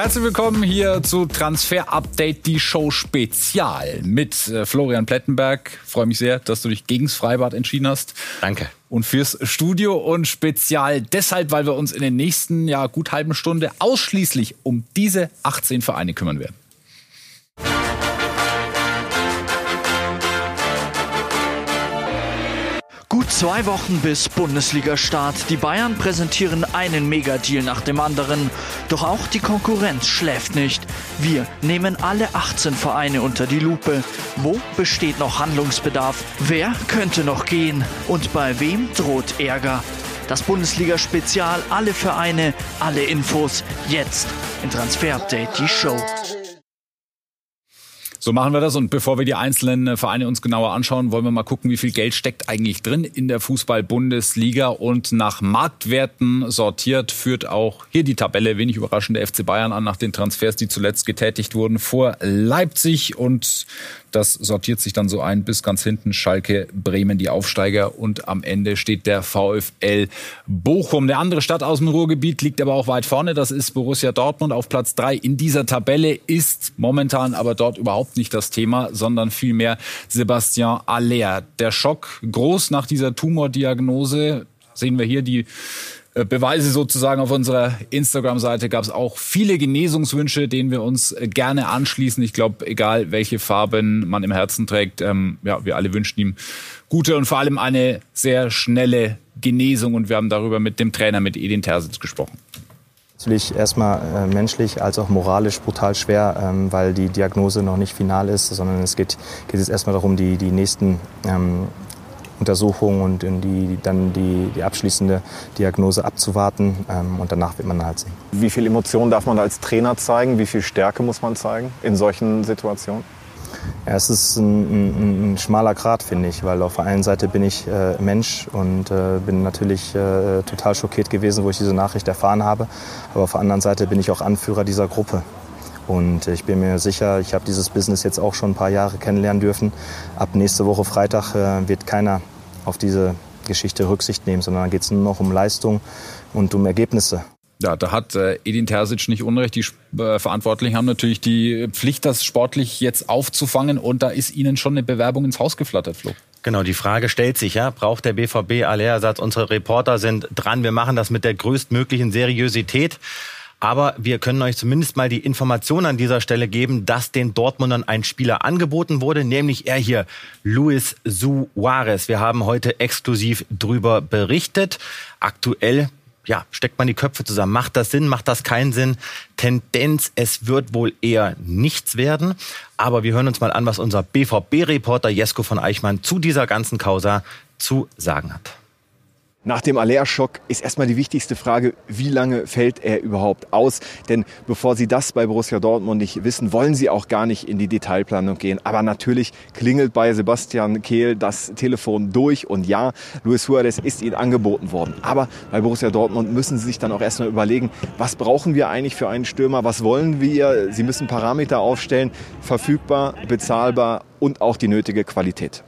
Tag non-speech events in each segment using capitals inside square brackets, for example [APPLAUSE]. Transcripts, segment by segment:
Herzlich willkommen hier zu Transfer Update, die Show Spezial mit äh, Florian Plettenberg. Freue mich sehr, dass du dich gegens Freibad entschieden hast. Danke. Und fürs Studio und Spezial deshalb, weil wir uns in den nächsten ja, gut halben Stunde ausschließlich um diese 18 Vereine kümmern werden. Zwei Wochen bis Bundesliga-Start. Die Bayern präsentieren einen Megadeal nach dem anderen. Doch auch die Konkurrenz schläft nicht. Wir nehmen alle 18 Vereine unter die Lupe. Wo besteht noch Handlungsbedarf? Wer könnte noch gehen? Und bei wem droht Ärger? Das Bundesliga-Spezial, alle Vereine, alle Infos. Jetzt in Transfer Update, die Show. So machen wir das. Und bevor wir die einzelnen Vereine uns genauer anschauen, wollen wir mal gucken, wie viel Geld steckt eigentlich drin in der Fußball-Bundesliga. Und nach Marktwerten sortiert führt auch hier die Tabelle, wenig überraschend, der FC Bayern an nach den Transfers, die zuletzt getätigt wurden, vor Leipzig und das sortiert sich dann so ein bis ganz hinten Schalke, Bremen, die Aufsteiger und am Ende steht der VfL Bochum. Der andere Stadt aus dem Ruhrgebiet liegt aber auch weit vorne. Das ist Borussia Dortmund auf Platz drei in dieser Tabelle ist momentan aber dort überhaupt nicht das Thema, sondern vielmehr Sebastian Aller. Der Schock groß nach dieser Tumordiagnose sehen wir hier die äh, Beweise sozusagen auf unserer Instagram-Seite gab es auch viele Genesungswünsche, denen wir uns äh, gerne anschließen. Ich glaube, egal welche Farben man im Herzen trägt, ähm, ja, wir alle wünschen ihm gute und vor allem eine sehr schnelle Genesung. Und wir haben darüber mit dem Trainer, mit Edin Terzic gesprochen. Natürlich erstmal äh, menschlich als auch moralisch brutal schwer, ähm, weil die Diagnose noch nicht final ist, sondern es geht, geht jetzt erstmal darum, die, die nächsten ähm, Untersuchung und die, dann die, die abschließende Diagnose abzuwarten. Ähm, und danach wird man halt sehen. Wie viel Emotion darf man als Trainer zeigen? Wie viel Stärke muss man zeigen in solchen Situationen? Ja, es ist ein, ein, ein schmaler Grat, finde ich, weil auf der einen Seite bin ich äh, Mensch und äh, bin natürlich äh, total schockiert gewesen, wo ich diese Nachricht erfahren habe. Aber auf der anderen Seite bin ich auch Anführer dieser Gruppe. Und ich bin mir sicher, ich habe dieses Business jetzt auch schon ein paar Jahre kennenlernen dürfen. Ab nächste Woche Freitag äh, wird keiner auf diese Geschichte Rücksicht nehmen, sondern dann geht es nur noch um Leistung und um Ergebnisse. Ja, da hat äh, Edin Terzic nicht unrecht. Die äh, Verantwortlichen haben natürlich die Pflicht, das sportlich jetzt aufzufangen. Und da ist ihnen schon eine Bewerbung ins Haus geflattert, Flo. Genau, die Frage stellt sich, ja, braucht der BVB Allerersatz? Unsere Reporter sind dran. Wir machen das mit der größtmöglichen Seriosität. Aber wir können euch zumindest mal die Information an dieser Stelle geben, dass den Dortmundern ein Spieler angeboten wurde, nämlich er hier, Luis Suarez. Wir haben heute exklusiv drüber berichtet. Aktuell ja, steckt man die Köpfe zusammen. Macht das Sinn? Macht das keinen Sinn? Tendenz, es wird wohl eher nichts werden. Aber wir hören uns mal an, was unser BVB-Reporter Jesko von Eichmann zu dieser ganzen Causa zu sagen hat. Nach dem Allerschock ist erstmal die wichtigste Frage, wie lange fällt er überhaupt aus? Denn bevor Sie das bei Borussia Dortmund nicht wissen, wollen Sie auch gar nicht in die Detailplanung gehen. Aber natürlich klingelt bei Sebastian Kehl das Telefon durch und ja, Luis Suarez ist Ihnen angeboten worden. Aber bei Borussia Dortmund müssen Sie sich dann auch erstmal überlegen, was brauchen wir eigentlich für einen Stürmer? Was wollen wir? Sie müssen Parameter aufstellen, verfügbar, bezahlbar und auch die nötige Qualität.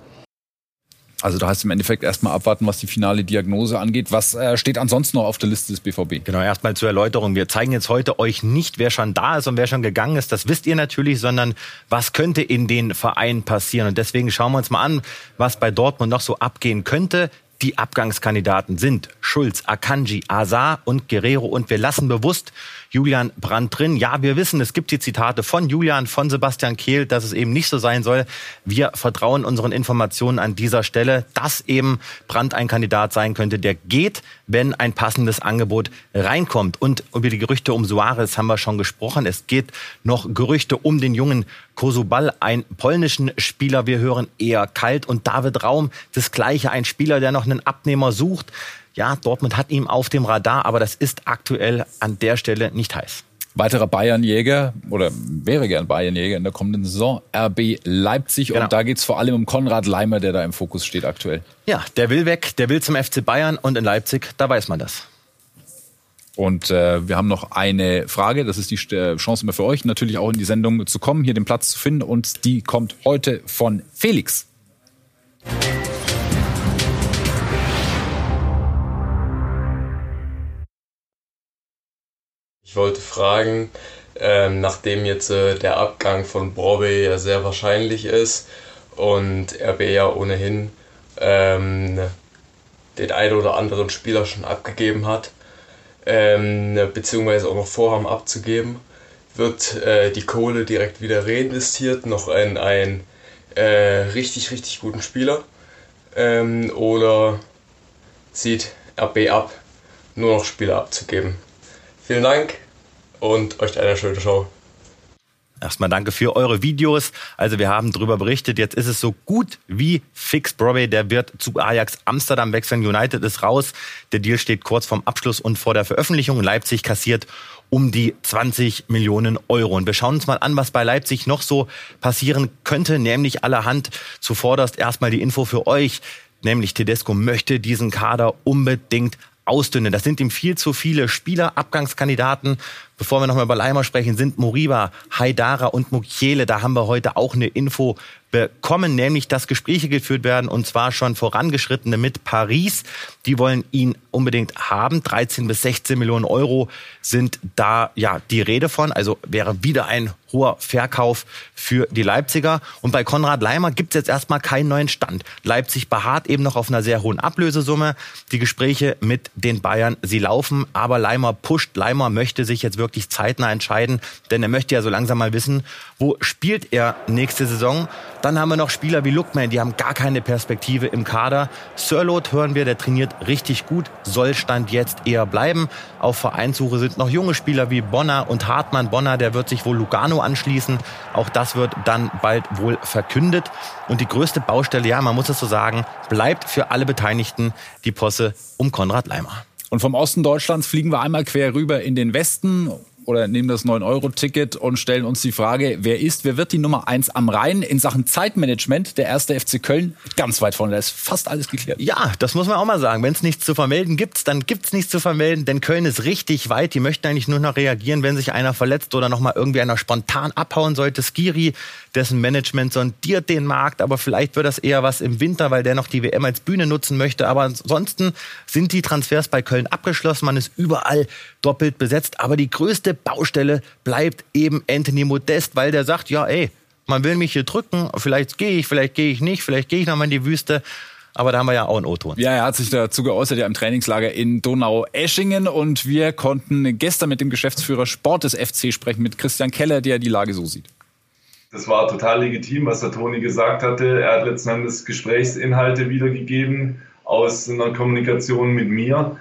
Also da heißt im Endeffekt erstmal abwarten, was die finale Diagnose angeht. Was äh, steht ansonsten noch auf der Liste des BVB? Genau, erstmal zur Erläuterung. Wir zeigen jetzt heute euch nicht, wer schon da ist und wer schon gegangen ist. Das wisst ihr natürlich, sondern was könnte in den Vereinen passieren. Und deswegen schauen wir uns mal an, was bei Dortmund noch so abgehen könnte. Die Abgangskandidaten sind Schulz, Akanji, Azar und Guerrero. Und wir lassen bewusst Julian Brandt drin. Ja, wir wissen, es gibt die Zitate von Julian, von Sebastian Kehl, dass es eben nicht so sein soll. Wir vertrauen unseren Informationen an dieser Stelle, dass eben Brandt ein Kandidat sein könnte, der geht, wenn ein passendes Angebot reinkommt. Und über die Gerüchte um Suarez haben wir schon gesprochen. Es geht noch Gerüchte um den jungen Kosubal, einen polnischen Spieler. Wir hören eher kalt. Und David Raum, das Gleiche, ein Spieler, der noch einen Abnehmer sucht. Ja, Dortmund hat ihn auf dem Radar, aber das ist aktuell an der Stelle nicht heiß. Weiterer Bayernjäger oder wäre gern Bayernjäger in der kommenden Saison, RB Leipzig. Genau. Und da geht es vor allem um Konrad Leimer, der da im Fokus steht aktuell. Ja, der will weg, der will zum FC Bayern und in Leipzig, da weiß man das. Und äh, wir haben noch eine Frage, das ist die Chance immer für euch, natürlich auch in die Sendung zu kommen, hier den Platz zu finden. Und die kommt heute von Felix. Ich wollte fragen, ähm, nachdem jetzt äh, der Abgang von Broadway ja sehr wahrscheinlich ist und RB ja ohnehin ähm, den einen oder anderen Spieler schon abgegeben hat, ähm, beziehungsweise auch noch vorhaben abzugeben, wird äh, die Kohle direkt wieder reinvestiert, noch in einen äh, richtig, richtig guten Spieler. Ähm, oder zieht RB ab, nur noch Spieler abzugeben. Vielen Dank und euch eine schöne Show. Erstmal danke für eure Videos. Also wir haben darüber berichtet. Jetzt ist es so gut wie fix. Broadway, der wird zu Ajax Amsterdam wechseln. United ist raus. Der Deal steht kurz vorm Abschluss und vor der Veröffentlichung. Leipzig kassiert um die 20 Millionen Euro. Und wir schauen uns mal an, was bei Leipzig noch so passieren könnte, nämlich allerhand. Zuvorderst erstmal die Info für euch, nämlich Tedesco möchte diesen Kader unbedingt ausdünnen. Das sind ihm viel zu viele Spielerabgangskandidaten. Bevor wir nochmal über Leimer sprechen, sind Moriba, Haidara und Mukiele. Da haben wir heute auch eine Info bekommen, nämlich dass Gespräche geführt werden und zwar schon vorangeschrittene mit Paris. Die wollen ihn unbedingt haben. 13 bis 16 Millionen Euro sind da ja die Rede von. Also wäre wieder ein hoher Verkauf für die Leipziger. Und bei Konrad Leimer gibt es jetzt erstmal keinen neuen Stand. Leipzig beharrt eben noch auf einer sehr hohen Ablösesumme. Die Gespräche mit den Bayern, sie laufen, aber Leimer pusht. Leimer möchte sich jetzt wirklich zeitnah entscheiden, denn er möchte ja so langsam mal wissen, wo spielt er nächste Saison. Dann haben wir noch Spieler wie Lookman, die haben gar keine Perspektive im Kader. Sirlot hören wir, der trainiert richtig gut, soll Stand jetzt eher bleiben. Auf Vereinssuche sind noch junge Spieler wie Bonner und Hartmann. Bonner, der wird sich wohl Lugano anschließen. Auch das wird dann bald wohl verkündet. Und die größte Baustelle, ja, man muss es so sagen, bleibt für alle Beteiligten die Posse um Konrad Leimer. Und vom Osten Deutschlands fliegen wir einmal quer rüber in den Westen oder nehmen das 9-Euro-Ticket und stellen uns die Frage, wer ist, wer wird die Nummer 1 am Rhein in Sachen Zeitmanagement? Der erste FC Köln ganz weit vorne, da ist fast alles geklärt. Ja, das muss man auch mal sagen. Wenn es nichts zu vermelden gibt, dann gibt es nichts zu vermelden, denn Köln ist richtig weit. Die möchten eigentlich nur noch reagieren, wenn sich einer verletzt oder nochmal irgendwie einer spontan abhauen sollte. Skiri, dessen Management sondiert den Markt, aber vielleicht wird das eher was im Winter, weil der noch die WM als Bühne nutzen möchte. Aber ansonsten sind die Transfers bei Köln abgeschlossen. Man ist überall doppelt besetzt. Aber die größte Baustelle bleibt eben Anthony Modest, weil der sagt, ja, ey, man will mich hier drücken, vielleicht gehe ich, vielleicht gehe ich nicht, vielleicht gehe ich nochmal in die Wüste. Aber da haben wir ja auch einen O-Ton. Ja, er hat sich dazu geäußert, ja im Trainingslager in Donau-Eschingen. Und wir konnten gestern mit dem Geschäftsführer Sport des FC sprechen, mit Christian Keller, der die Lage so sieht. Das war total legitim, was der Toni gesagt hatte. Er hat letzten Endes Gesprächsinhalte wiedergegeben aus einer Kommunikation mit mir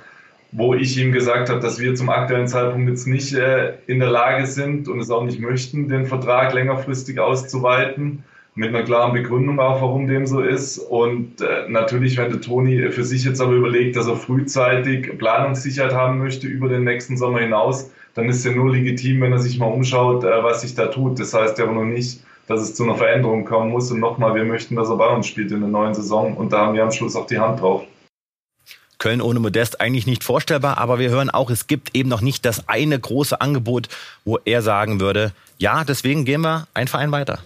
wo ich ihm gesagt habe, dass wir zum aktuellen Zeitpunkt jetzt nicht äh, in der Lage sind und es auch nicht möchten, den Vertrag längerfristig auszuweiten. Mit einer klaren Begründung auch, warum dem so ist. Und äh, natürlich, wenn der Toni für sich jetzt aber überlegt, dass er frühzeitig Planungssicherheit haben möchte über den nächsten Sommer hinaus, dann ist er nur legitim, wenn er sich mal umschaut, äh, was sich da tut. Das heißt ja aber noch nicht, dass es zu einer Veränderung kommen muss. Und nochmal, wir möchten, dass er bei uns spielt in der neuen Saison. Und da haben wir am Schluss auch die Hand drauf. Köln ohne Modest eigentlich nicht vorstellbar, aber wir hören auch, es gibt eben noch nicht das eine große Angebot, wo er sagen würde, ja, deswegen gehen wir ein Verein weiter.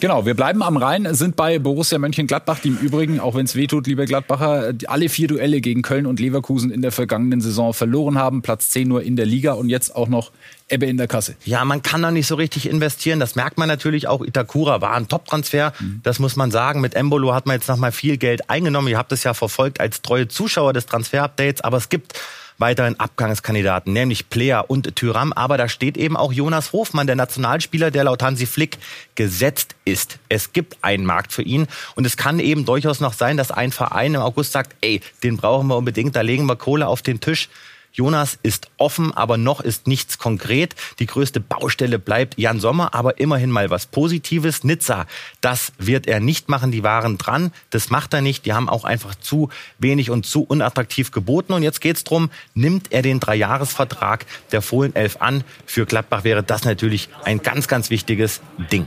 Genau, wir bleiben am Rhein, sind bei Borussia Mönchengladbach, die im Übrigen, auch wenn es wehtut, liebe Gladbacher, alle vier Duelle gegen Köln und Leverkusen in der vergangenen Saison verloren haben. Platz 10 nur in der Liga und jetzt auch noch Ebbe in der Kasse. Ja, man kann da nicht so richtig investieren. Das merkt man natürlich auch. Itakura war ein Top-Transfer. Mhm. Das muss man sagen. Mit Embolo hat man jetzt nochmal viel Geld eingenommen. Ihr habt es ja verfolgt als treue Zuschauer des Transfer-Updates. Aber es gibt weiteren Abgangskandidaten, nämlich Player und Tyram. Aber da steht eben auch Jonas Hofmann, der Nationalspieler, der laut Hansi Flick gesetzt ist. Es gibt einen Markt für ihn und es kann eben durchaus noch sein, dass ein Verein im August sagt, ey, den brauchen wir unbedingt, da legen wir Kohle auf den Tisch. Jonas ist offen, aber noch ist nichts konkret. Die größte Baustelle bleibt Jan Sommer, aber immerhin mal was Positives. Nizza, das wird er nicht machen. Die waren dran. Das macht er nicht. Die haben auch einfach zu wenig und zu unattraktiv geboten. Und jetzt geht's drum, nimmt er den Dreijahresvertrag der Fohlen 11 an? Für Gladbach wäre das natürlich ein ganz, ganz wichtiges Ding.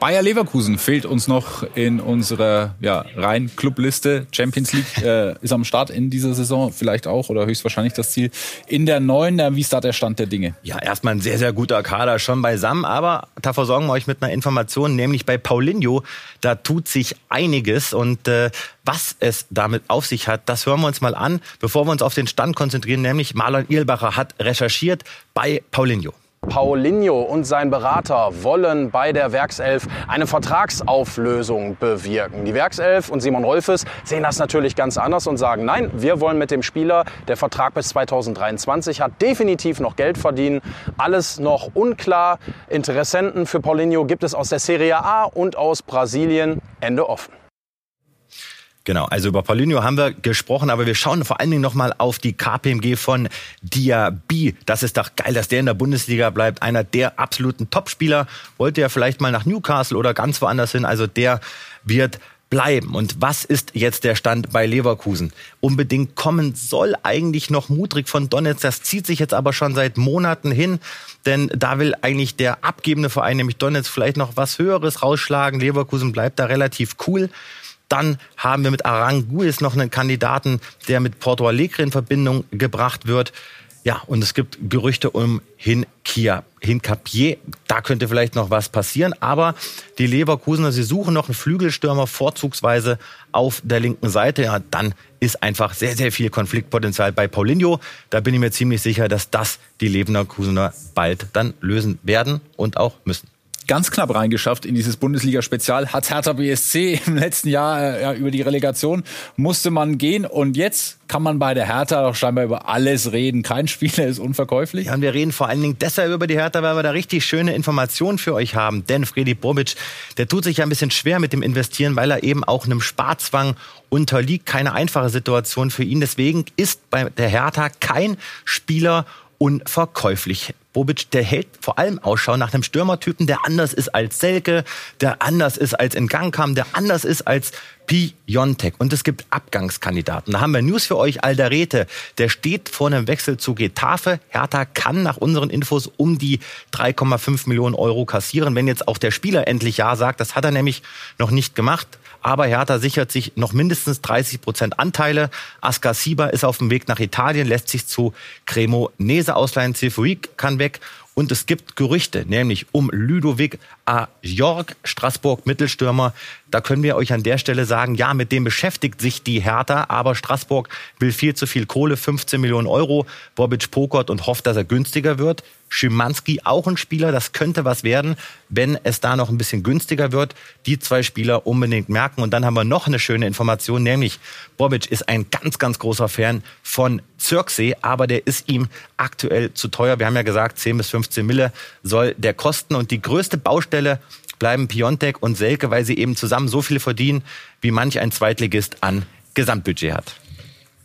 Bayer Leverkusen fehlt uns noch in unserer ja, rein Clubliste. Champions League [LAUGHS] äh, ist am Start in dieser Saison vielleicht auch oder höchstwahrscheinlich das Ziel. In der neuen, wie ist da der Stand der Dinge? Ja, erstmal ein sehr, sehr guter Kader schon beisammen, aber da versorgen wir euch mit einer Information, nämlich bei Paulinho, da tut sich einiges und äh, was es damit auf sich hat, das hören wir uns mal an, bevor wir uns auf den Stand konzentrieren, nämlich Marlon Irlbacher hat recherchiert bei Paulinho. Paulinho und sein Berater wollen bei der Werkself eine Vertragsauflösung bewirken. Die Werkself und Simon Rolfes sehen das natürlich ganz anders und sagen, nein, wir wollen mit dem Spieler, der Vertrag bis 2023 hat, definitiv noch Geld verdienen. Alles noch unklar. Interessenten für Paulinho gibt es aus der Serie A und aus Brasilien. Ende offen. Genau, also über Paulinho haben wir gesprochen, aber wir schauen vor allen Dingen nochmal auf die KPMG von Diaby. Das ist doch geil, dass der in der Bundesliga bleibt. Einer der absoluten Topspieler. Wollte ja vielleicht mal nach Newcastle oder ganz woanders hin. Also der wird bleiben. Und was ist jetzt der Stand bei Leverkusen? Unbedingt kommen soll eigentlich noch Mudrik von Donetsk. Das zieht sich jetzt aber schon seit Monaten hin. Denn da will eigentlich der abgebende Verein, nämlich Donetsk, vielleicht noch was Höheres rausschlagen. Leverkusen bleibt da relativ cool. Dann haben wir mit Aranguis noch einen Kandidaten, der mit Porto Alegre in Verbindung gebracht wird. Ja, und es gibt Gerüchte um Hinkia, Hincapier. Da könnte vielleicht noch was passieren. Aber die Leverkusener, sie suchen noch einen Flügelstürmer, vorzugsweise auf der linken Seite. Ja, dann ist einfach sehr, sehr viel Konfliktpotenzial bei Paulinho. Da bin ich mir ziemlich sicher, dass das die Leverkusener bald dann lösen werden und auch müssen ganz knapp reingeschafft in dieses Bundesliga-Spezial. Hat Hertha BSC [LAUGHS] im letzten Jahr äh, ja, über die Relegation musste man gehen und jetzt kann man bei der Hertha doch scheinbar über alles reden. Kein Spieler [LAUGHS] ist unverkäuflich. Ja, und wir reden vor allen Dingen deshalb über die Hertha, weil wir da richtig schöne Informationen für euch haben. Denn Fredi Bobic, der tut sich ja ein bisschen schwer mit dem Investieren, weil er eben auch einem Sparzwang unterliegt. Keine einfache Situation für ihn. Deswegen ist bei der Hertha kein Spieler unverkäuflich. Bobic, der hält vor allem Ausschau nach einem Stürmertypen, der anders ist als Selke, der anders ist als in Gang kam, der anders ist als Piontek. Und es gibt Abgangskandidaten. Da haben wir News für euch. Alderete, der steht vor einem Wechsel zu Getafe. Hertha kann nach unseren Infos um die 3,5 Millionen Euro kassieren, wenn jetzt auch der Spieler endlich Ja sagt. Das hat er nämlich noch nicht gemacht. Aber Hertha sichert sich noch mindestens 30 Prozent Anteile. Askasiba ist auf dem Weg nach Italien, lässt sich zu Cremonese ausleihen. Cefuig kann weg. Und es gibt Gerüchte, nämlich um Ludovic A. Jorg, Straßburg Mittelstürmer. Da können wir euch an der Stelle sagen, ja, mit dem beschäftigt sich die Hertha, aber Straßburg will viel zu viel Kohle, 15 Millionen Euro. Bobic pokert und hofft, dass er günstiger wird. Schimanski auch ein Spieler, das könnte was werden, wenn es da noch ein bisschen günstiger wird. Die zwei Spieler unbedingt merken. Und dann haben wir noch eine schöne Information, nämlich Bobic ist ein ganz, ganz großer Fan von Zirksee, aber der ist ihm aktuell zu teuer. Wir haben ja gesagt, 10 bis 15 Mille soll der kosten. Und die größte Baustelle bleiben Piontek und Selke, weil sie eben zusammen so viel verdienen, wie manch ein Zweitligist an Gesamtbudget hat.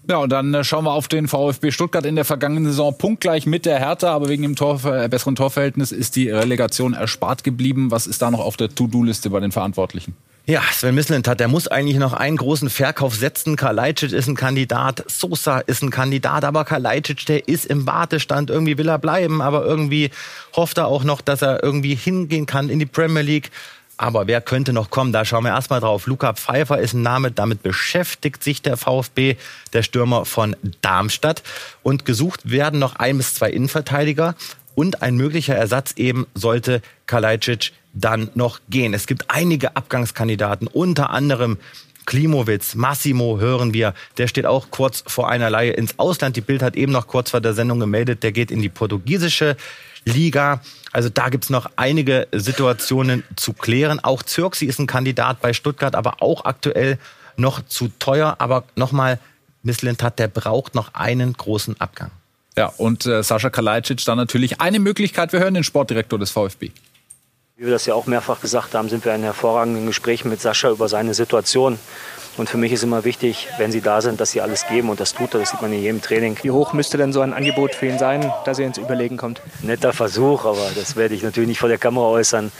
Ja, und dann äh, schauen wir auf den VfB Stuttgart in der vergangenen Saison punktgleich mit der Hertha, aber wegen dem Tor, äh, besseren Torverhältnis ist die Relegation erspart geblieben. Was ist da noch auf der To-Do-Liste bei den Verantwortlichen? Ja, Sven Mislint hat, der muss eigentlich noch einen großen Verkauf setzen. Kalajdzic ist ein Kandidat, Sosa ist ein Kandidat, aber Kalajdzic, der ist im Wartestand. Irgendwie will er bleiben, aber irgendwie hofft er auch noch, dass er irgendwie hingehen kann in die Premier League. Aber wer könnte noch kommen? Da schauen wir erstmal drauf. Luca Pfeiffer ist ein Name, damit beschäftigt sich der VfB, der Stürmer von Darmstadt. Und gesucht werden noch ein bis zwei Innenverteidiger. Und ein möglicher Ersatz eben sollte Kalajdzic dann noch gehen. Es gibt einige Abgangskandidaten, unter anderem Klimowitz, Massimo hören wir, der steht auch kurz vor einer Leihe ins Ausland. Die Bild hat eben noch kurz vor der Sendung gemeldet, der geht in die portugiesische Liga. Also da gibt's noch einige Situationen zu klären. Auch Zirksi ist ein Kandidat bei Stuttgart, aber auch aktuell noch zu teuer. Aber nochmal, Misslintat, der braucht noch einen großen Abgang. Ja, und äh, Sascha Kalajdzic dann natürlich eine Möglichkeit. Wir hören den Sportdirektor des VfB. Wie wir das ja auch mehrfach gesagt haben, sind wir in hervorragenden Gesprächen mit Sascha über seine Situation. Und für mich ist immer wichtig, wenn sie da sind, dass sie alles geben. Und das tut er, das sieht man in jedem Training. Wie hoch müsste denn so ein Angebot für ihn sein, dass er ins Überlegen kommt? Netter Versuch, aber das werde ich natürlich nicht vor der Kamera äußern.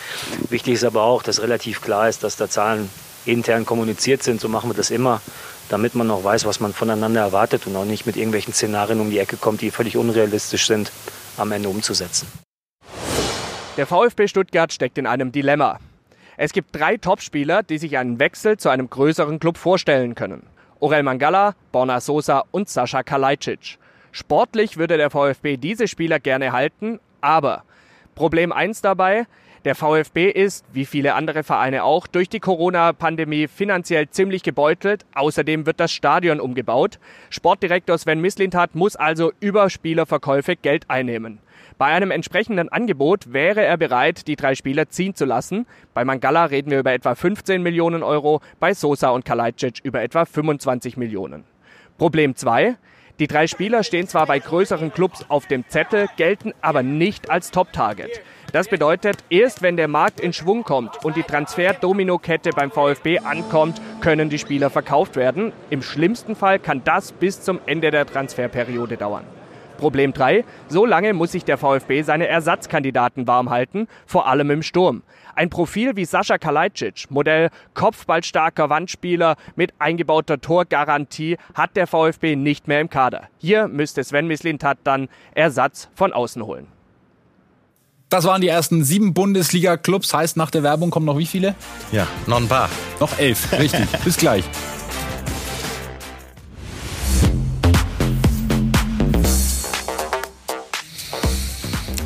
Wichtig ist aber auch, dass relativ klar ist, dass da Zahlen intern kommuniziert sind. So machen wir das immer, damit man noch weiß, was man voneinander erwartet und auch nicht mit irgendwelchen Szenarien um die Ecke kommt, die völlig unrealistisch sind, am Ende umzusetzen. Der VfB Stuttgart steckt in einem Dilemma. Es gibt drei Topspieler, die sich einen Wechsel zu einem größeren Club vorstellen können. Orel Mangala, Borna Sosa und Sascha Kalajdzic. Sportlich würde der VfB diese Spieler gerne halten, aber Problem eins dabei, der VfB ist, wie viele andere Vereine auch, durch die Corona-Pandemie finanziell ziemlich gebeutelt. Außerdem wird das Stadion umgebaut. Sportdirektor Sven Mislintat muss also über Spielerverkäufe Geld einnehmen. Bei einem entsprechenden Angebot wäre er bereit, die drei Spieler ziehen zu lassen. Bei Mangala reden wir über etwa 15 Millionen Euro, bei Sosa und Kalajdzic über etwa 25 Millionen. Problem 2. Die drei Spieler stehen zwar bei größeren Clubs auf dem Zettel, gelten aber nicht als Top-Target. Das bedeutet, erst wenn der Markt in Schwung kommt und die Transfer-Domino-Kette beim VfB ankommt, können die Spieler verkauft werden. Im schlimmsten Fall kann das bis zum Ende der Transferperiode dauern. Problem 3. So lange muss sich der VfB seine Ersatzkandidaten warm halten, vor allem im Sturm. Ein Profil wie Sascha Kalajdzic, Modell kopfballstarker Wandspieler mit eingebauter Torgarantie, hat der VfB nicht mehr im Kader. Hier müsste Sven Mislintat dann Ersatz von außen holen. Das waren die ersten sieben Bundesliga-Clubs. Heißt, nach der Werbung kommen noch wie viele? Ja, noch ein paar. Noch elf, richtig. [LAUGHS] Bis gleich.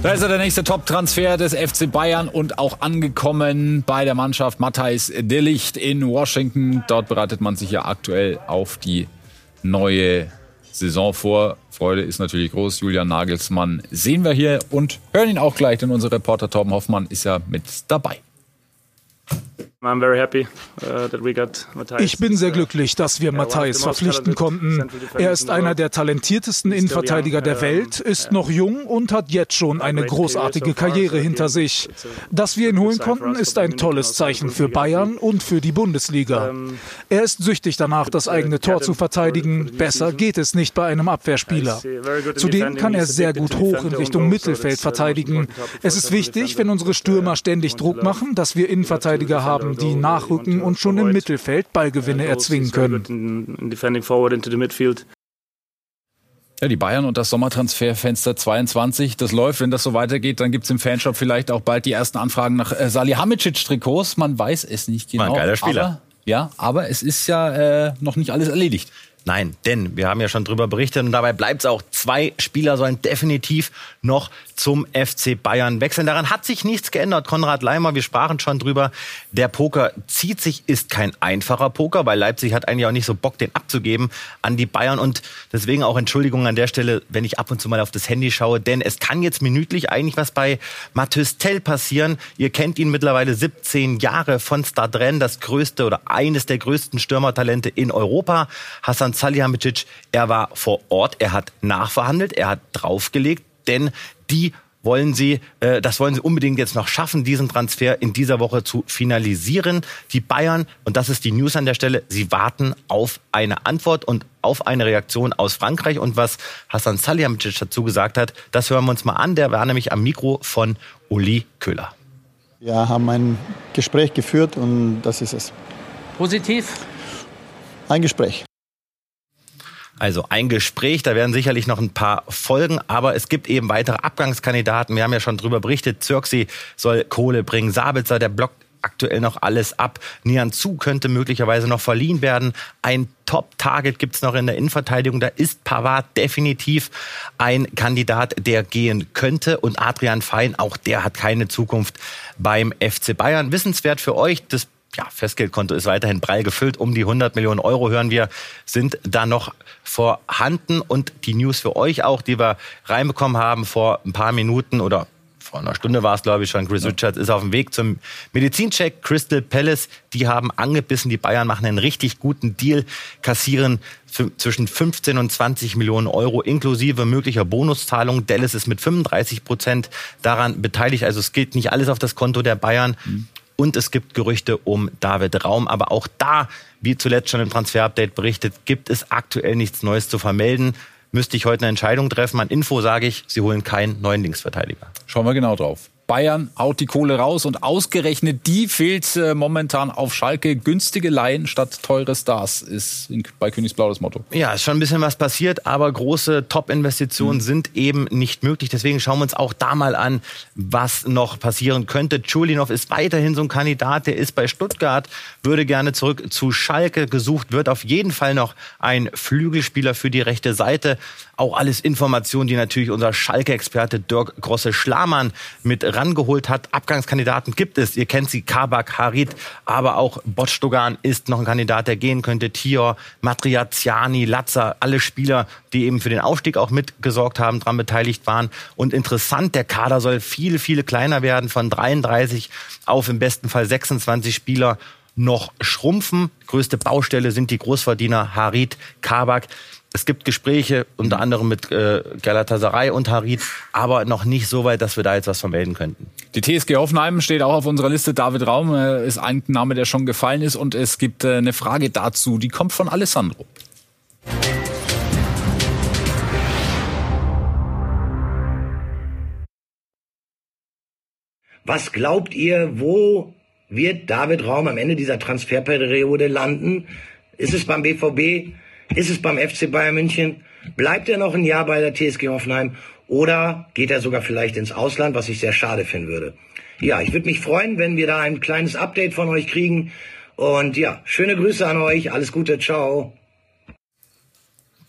Da ist er der nächste Top-Transfer des FC Bayern und auch angekommen bei der Mannschaft Matthijs Delicht in Washington. Dort bereitet man sich ja aktuell auf die neue Saison vor. Freude ist natürlich groß. Julian Nagelsmann sehen wir hier und hören ihn auch gleich, denn unser Reporter Torben Hoffmann ist ja mit dabei. Uh, ich bin sehr uh, glücklich, dass wir Matthijs verpflichten konnten. Er ist einer der talentiertesten Innenverteidiger der Welt, ist noch jung und hat jetzt schon eine großartige Karriere hinter sich. Dass wir ihn holen konnten, ist ein tolles Zeichen für Bayern und für die Bundesliga. Er ist süchtig danach, das eigene Tor zu verteidigen. Besser geht es nicht bei einem Abwehrspieler. Zudem kann er sehr gut hoch in Richtung Mittelfeld verteidigen. Es ist wichtig, wenn unsere Stürmer ständig Druck machen, dass wir Innenverteidiger haben, die nachrücken und schon im Mittelfeld Ballgewinne erzwingen können. Ja, die Bayern und das Sommertransferfenster 22, das läuft. Wenn das so weitergeht, dann gibt's im Fanshop vielleicht auch bald die ersten Anfragen nach äh, Salihamidzic-Trikots. Man weiß es nicht genau. War ein geiler Spieler. Aber, ja, aber es ist ja äh, noch nicht alles erledigt. Nein, denn wir haben ja schon drüber berichtet und dabei bleibt es auch. Zwei Spieler sollen definitiv noch zum FC Bayern wechseln. Daran hat sich nichts geändert. Konrad Leimer, wir sprachen schon drüber. Der Poker zieht sich, ist kein einfacher Poker, weil Leipzig hat eigentlich auch nicht so Bock, den abzugeben an die Bayern. Und deswegen auch Entschuldigung an der Stelle, wenn ich ab und zu mal auf das Handy schaue, denn es kann jetzt minütlich eigentlich was bei Mathis Tell passieren. Ihr kennt ihn mittlerweile 17 Jahre von Stadren, das größte oder eines der größten Stürmertalente in Europa. Hassan Salihamidzic, er war vor Ort, er hat nachverhandelt, er hat draufgelegt, denn die wollen sie, äh, das wollen sie unbedingt jetzt noch schaffen, diesen Transfer in dieser Woche zu finalisieren. Die Bayern, und das ist die News an der Stelle, sie warten auf eine Antwort und auf eine Reaktion aus Frankreich. Und was Hassan Salihamidzic dazu gesagt hat, das hören wir uns mal an. Der war nämlich am Mikro von Uli Köhler. Wir haben ein Gespräch geführt und das ist es. Positiv? Ein Gespräch. Also ein Gespräch, da werden sicherlich noch ein paar Folgen, aber es gibt eben weitere Abgangskandidaten. Wir haben ja schon drüber berichtet. Zirksi soll Kohle bringen. Sabitzer, der blockt aktuell noch alles ab. Nian Zu könnte möglicherweise noch verliehen werden. Ein Top-Target gibt's noch in der Innenverteidigung. Da ist Pavard definitiv ein Kandidat, der gehen könnte. Und Adrian Fein, auch der hat keine Zukunft beim FC Bayern. Wissenswert für euch, das ja, Festgeldkonto ist weiterhin prall gefüllt. Um die 100 Millionen Euro, hören wir, sind da noch vorhanden. Und die News für euch auch, die wir reinbekommen haben vor ein paar Minuten oder vor einer Stunde war es, glaube ich, schon. Chris ja. Richards ist auf dem Weg zum Medizincheck. Crystal Palace, die haben angebissen. Die Bayern machen einen richtig guten Deal, kassieren zwischen 15 und 20 Millionen Euro inklusive möglicher Bonuszahlungen. Dallas ist mit 35 Prozent daran beteiligt. Also es geht nicht alles auf das Konto der Bayern. Mhm. Und es gibt Gerüchte um David Raum. Aber auch da, wie zuletzt schon im Transfer-Update berichtet, gibt es aktuell nichts Neues zu vermelden. Müsste ich heute eine Entscheidung treffen. An Info sage ich, sie holen keinen neuen Linksverteidiger. Schauen wir genau drauf. Bayern haut die Kohle raus und ausgerechnet die fehlt äh, momentan auf Schalke. Günstige Laien statt teure Stars ist bei Königsblau das Motto. Ja, ist schon ein bisschen was passiert, aber große Top-Investitionen mhm. sind eben nicht möglich. Deswegen schauen wir uns auch da mal an, was noch passieren könnte. Chulinov ist weiterhin so ein Kandidat, der ist bei Stuttgart, würde gerne zurück zu Schalke gesucht, wird auf jeden Fall noch ein Flügelspieler für die rechte Seite. Auch alles Informationen, die natürlich unser Schalke-Experte Dirk Grosse-Schlamann mit rangeholt hat. Abgangskandidaten gibt es. Ihr kennt sie, Kabak, Harit, aber auch Botstogan ist noch ein Kandidat, der gehen könnte. Tior, Matriaziani, Latzer, alle Spieler, die eben für den Aufstieg auch mitgesorgt haben, daran beteiligt waren. Und interessant, der Kader soll viel, viel kleiner werden, von 33 auf im besten Fall 26 Spieler noch schrumpfen. Größte Baustelle sind die Großverdiener Harit, Kabak. Es gibt Gespräche, unter anderem mit äh, Galatasaray und Harit, aber noch nicht so weit, dass wir da jetzt was vermelden könnten. Die TSG Hoffenheim steht auch auf unserer Liste. David Raum äh, ist ein Name, der schon gefallen ist. Und es gibt äh, eine Frage dazu, die kommt von Alessandro. Was glaubt ihr, wo wird David Raum am Ende dieser Transferperiode landen? Ist es beim BVB? Ist es beim FC Bayern München? Bleibt er noch ein Jahr bei der TSG Hoffenheim? Oder geht er sogar vielleicht ins Ausland, was ich sehr schade finden würde? Ja, ich würde mich freuen, wenn wir da ein kleines Update von euch kriegen. Und ja, schöne Grüße an euch. Alles Gute. Ciao.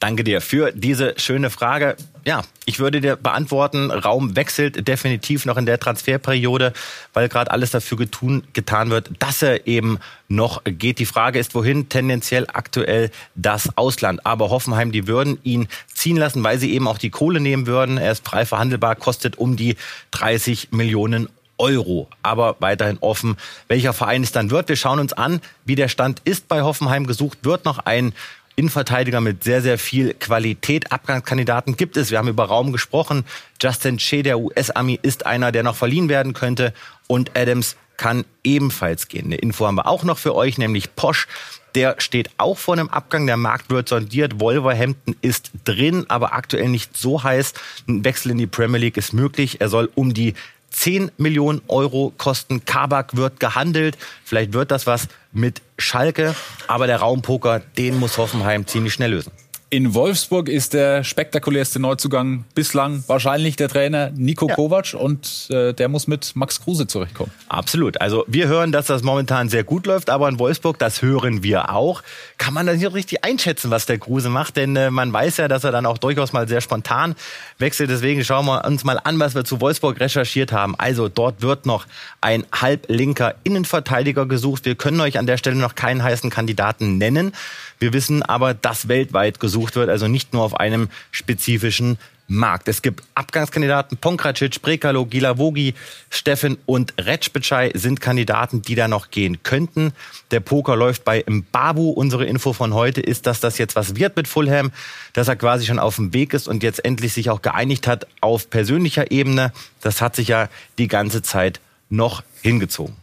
Danke dir für diese schöne Frage. Ja, ich würde dir beantworten, Raum wechselt definitiv noch in der Transferperiode, weil gerade alles dafür getun, getan wird, dass er eben noch geht. Die Frage ist, wohin? Tendenziell aktuell das Ausland. Aber Hoffenheim, die würden ihn ziehen lassen, weil sie eben auch die Kohle nehmen würden. Er ist frei verhandelbar, kostet um die 30 Millionen Euro. Aber weiterhin offen, welcher Verein es dann wird. Wir schauen uns an, wie der Stand ist bei Hoffenheim. Gesucht wird noch ein Innenverteidiger mit sehr, sehr viel Qualität. Abgangskandidaten gibt es. Wir haben über Raum gesprochen. Justin Che, der US-Ami, ist einer, der noch verliehen werden könnte. Und Adams kann ebenfalls gehen. Eine Info haben wir auch noch für euch, nämlich Posch. Der steht auch vor einem Abgang. Der Markt wird sondiert. Wolverhampton ist drin, aber aktuell nicht so heiß. Ein Wechsel in die Premier League ist möglich. Er soll um die 10 Millionen Euro kosten. Kabak wird gehandelt. Vielleicht wird das was mit Schalke. Aber der Raumpoker, den muss Hoffenheim ziemlich schnell lösen. In Wolfsburg ist der spektakulärste Neuzugang bislang wahrscheinlich der Trainer Nico ja. Kovac und äh, der muss mit Max Kruse zurechtkommen. Absolut. Also wir hören, dass das momentan sehr gut läuft, aber in Wolfsburg, das hören wir auch, kann man das nicht richtig einschätzen, was der Kruse macht, denn äh, man weiß ja, dass er dann auch durchaus mal sehr spontan wechselt. Deswegen schauen wir uns mal an, was wir zu Wolfsburg recherchiert haben. Also dort wird noch ein halblinker Innenverteidiger gesucht. Wir können euch an der Stelle noch keinen heißen Kandidaten nennen. Wir wissen aber, dass weltweit gesucht wird, also nicht nur auf einem spezifischen Markt. Es gibt Abgangskandidaten. Ponkracic, Brekalo, Gilavogi, Steffen und Retschbitschei sind Kandidaten, die da noch gehen könnten. Der Poker läuft bei Mbabu. Unsere Info von heute ist, dass das jetzt was wird mit Fulham, dass er quasi schon auf dem Weg ist und jetzt endlich sich auch geeinigt hat auf persönlicher Ebene. Das hat sich ja die ganze Zeit noch hingezogen.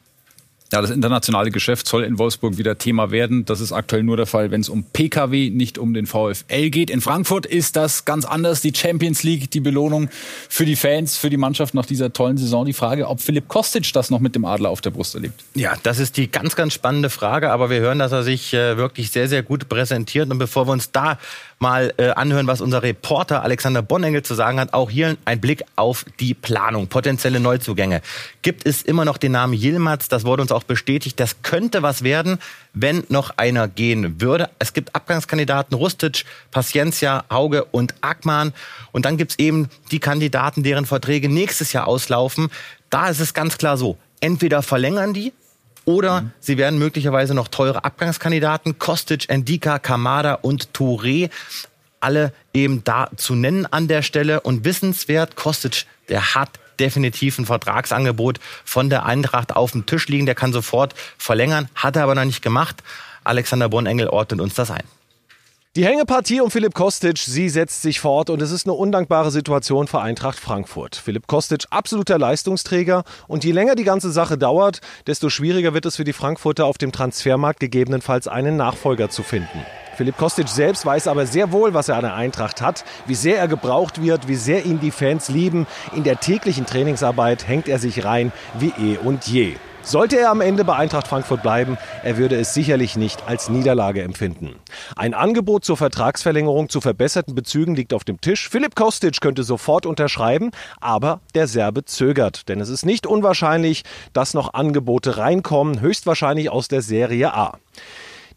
Ja, das internationale Geschäft soll in Wolfsburg wieder Thema werden. Das ist aktuell nur der Fall, wenn es um Pkw, nicht um den VfL geht. In Frankfurt ist das ganz anders. Die Champions League, die Belohnung für die Fans, für die Mannschaft nach dieser tollen Saison. Die Frage, ob Philipp Kostic das noch mit dem Adler auf der Brust erlebt. Ja, das ist die ganz, ganz spannende Frage. Aber wir hören, dass er sich äh, wirklich sehr, sehr gut präsentiert. Und bevor wir uns da mal äh, anhören, was unser Reporter Alexander Bonengel zu sagen hat. Auch hier ein Blick auf die Planung, potenzielle Neuzugänge. Gibt es immer noch den Namen Yilmaz? Das wurde uns auch bestätigt. Das könnte was werden, wenn noch einer gehen würde. Es gibt Abgangskandidaten Rustic, Paciencia, Hauge und Akman. Und dann gibt's eben die Kandidaten, deren Verträge nächstes Jahr auslaufen. Da ist es ganz klar so. Entweder verlängern die oder mhm. sie werden möglicherweise noch teure Abgangskandidaten, Kostic, Endika, Kamada und Touré, alle eben da zu nennen an der Stelle. Und wissenswert, Kostic, der hat definitiv ein Vertragsangebot von der Eintracht auf dem Tisch liegen. Der kann sofort verlängern, hat er aber noch nicht gemacht. Alexander Bonengel ordnet uns das ein. Die Hängepartie um Philipp Kostic, sie setzt sich fort und es ist eine undankbare Situation für Eintracht Frankfurt. Philipp Kostic, absoluter Leistungsträger und je länger die ganze Sache dauert, desto schwieriger wird es für die Frankfurter auf dem Transfermarkt gegebenenfalls einen Nachfolger zu finden. Philipp Kostic selbst weiß aber sehr wohl, was er an der Eintracht hat, wie sehr er gebraucht wird, wie sehr ihn die Fans lieben. In der täglichen Trainingsarbeit hängt er sich rein wie eh und je. Sollte er am Ende bei Eintracht Frankfurt bleiben, er würde es sicherlich nicht als Niederlage empfinden. Ein Angebot zur Vertragsverlängerung zu verbesserten Bezügen liegt auf dem Tisch. Philipp Kostic könnte sofort unterschreiben, aber der Serbe zögert, denn es ist nicht unwahrscheinlich, dass noch Angebote reinkommen, höchstwahrscheinlich aus der Serie A.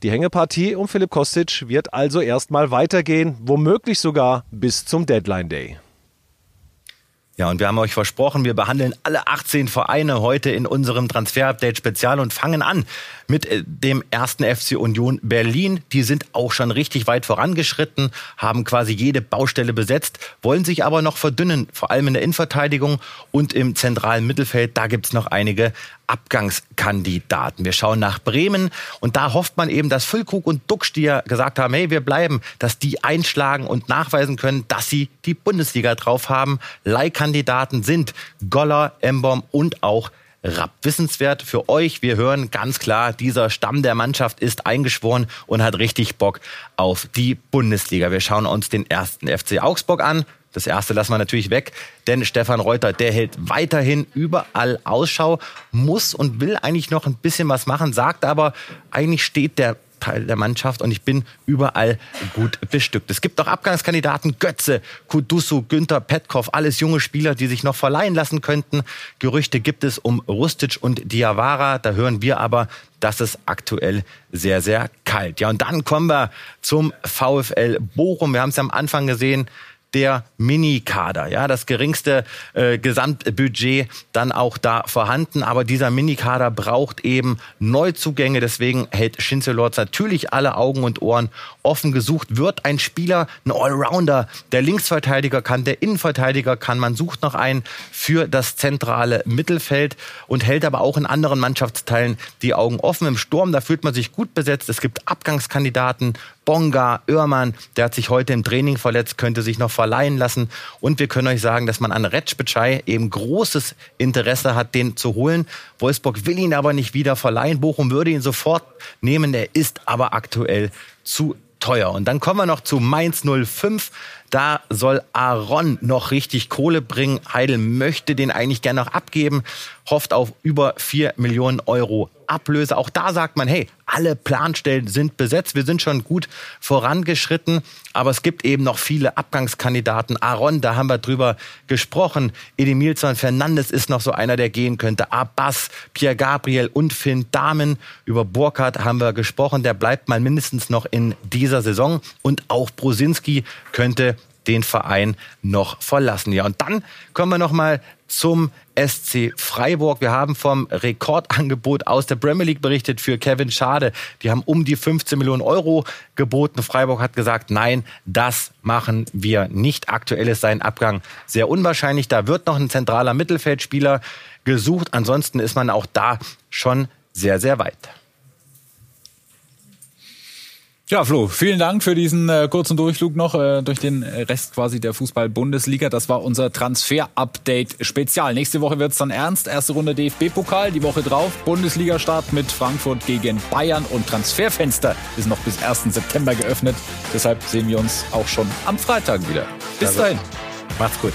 Die Hängepartie um Philipp Kostic wird also erstmal weitergehen, womöglich sogar bis zum Deadline Day. Ja, und wir haben euch versprochen, wir behandeln alle 18 Vereine heute in unserem Transfer-Update-Spezial und fangen an mit äh, dem ersten FC Union Berlin. Die sind auch schon richtig weit vorangeschritten, haben quasi jede Baustelle besetzt, wollen sich aber noch verdünnen, vor allem in der Innenverteidigung und im zentralen Mittelfeld. Da gibt's noch einige Abgangskandidaten. Wir schauen nach Bremen und da hofft man eben, dass Füllkrug und Duxch, die ja gesagt haben, hey, wir bleiben, dass die einschlagen und nachweisen können, dass sie die Bundesliga drauf haben. Leihkandidaten sind Goller, Embom und auch Rapp. Wissenswert für euch, wir hören ganz klar, dieser Stamm der Mannschaft ist eingeschworen und hat richtig Bock auf die Bundesliga. Wir schauen uns den ersten FC Augsburg an. Das erste lassen wir natürlich weg, denn Stefan Reuter, der hält weiterhin überall Ausschau, muss und will eigentlich noch ein bisschen was machen, sagt aber, eigentlich steht der Teil der Mannschaft und ich bin überall gut bestückt. Es gibt auch Abgangskandidaten, Götze, Kudusu, Günther, Petkov, alles junge Spieler, die sich noch verleihen lassen könnten. Gerüchte gibt es um Rustic und Diawara, da hören wir aber, das ist aktuell sehr, sehr kalt. Ja, und dann kommen wir zum VfL Bochum. Wir haben es am Anfang gesehen, der Mini-Kader. Ja, das geringste äh, Gesamtbudget dann auch da vorhanden. Aber dieser Mini-Kader braucht eben Neuzugänge. Deswegen hält Shinzo Lords natürlich alle Augen und Ohren offen gesucht. Wird ein Spieler, ein Allrounder, der Linksverteidiger kann, der Innenverteidiger kann. Man sucht noch einen für das zentrale Mittelfeld und hält aber auch in anderen Mannschaftsteilen die Augen offen. Im Sturm, da fühlt man sich gut besetzt. Es gibt Abgangskandidaten. Bonga, Oermann, der hat sich heute im Training verletzt, könnte sich noch verleihen lassen. Und wir können euch sagen, dass man an Retschbitschei eben großes Interesse hat, den zu holen. Wolfsburg will ihn aber nicht wieder verleihen. Bochum würde ihn sofort nehmen. Er ist aber aktuell zu teuer. Und dann kommen wir noch zu Mainz 05. Da soll Aaron noch richtig Kohle bringen. Heidel möchte den eigentlich gerne noch abgeben, hofft auf über 4 Millionen Euro Ablöse. Auch da sagt man, hey, alle Planstellen sind besetzt. Wir sind schon gut vorangeschritten, aber es gibt eben noch viele Abgangskandidaten. Aaron, da haben wir drüber gesprochen. Edemilson Fernandes ist noch so einer, der gehen könnte. Abbas, Pierre Gabriel und Finn Dahmen. Über Burkhardt haben wir gesprochen. Der bleibt mal mindestens noch in dieser Saison. Und auch Brosinski könnte den Verein noch verlassen. Ja, und dann kommen wir noch mal zum SC Freiburg. Wir haben vom Rekordangebot aus der Premier League berichtet für Kevin Schade. Die haben um die 15 Millionen Euro geboten. Freiburg hat gesagt, nein, das machen wir nicht. Aktuell ist sein Abgang sehr unwahrscheinlich. Da wird noch ein zentraler Mittelfeldspieler gesucht. Ansonsten ist man auch da schon sehr, sehr weit. Ja, Flo, vielen Dank für diesen äh, kurzen Durchflug noch äh, durch den Rest quasi der Fußball-Bundesliga. Das war unser Transfer-Update-Spezial. Nächste Woche wird's dann ernst. Erste Runde DFB-Pokal, die Woche drauf. Bundesliga-Start mit Frankfurt gegen Bayern und Transferfenster ist noch bis 1. September geöffnet. Deshalb sehen wir uns auch schon am Freitag wieder. Bis dahin. Macht's gut.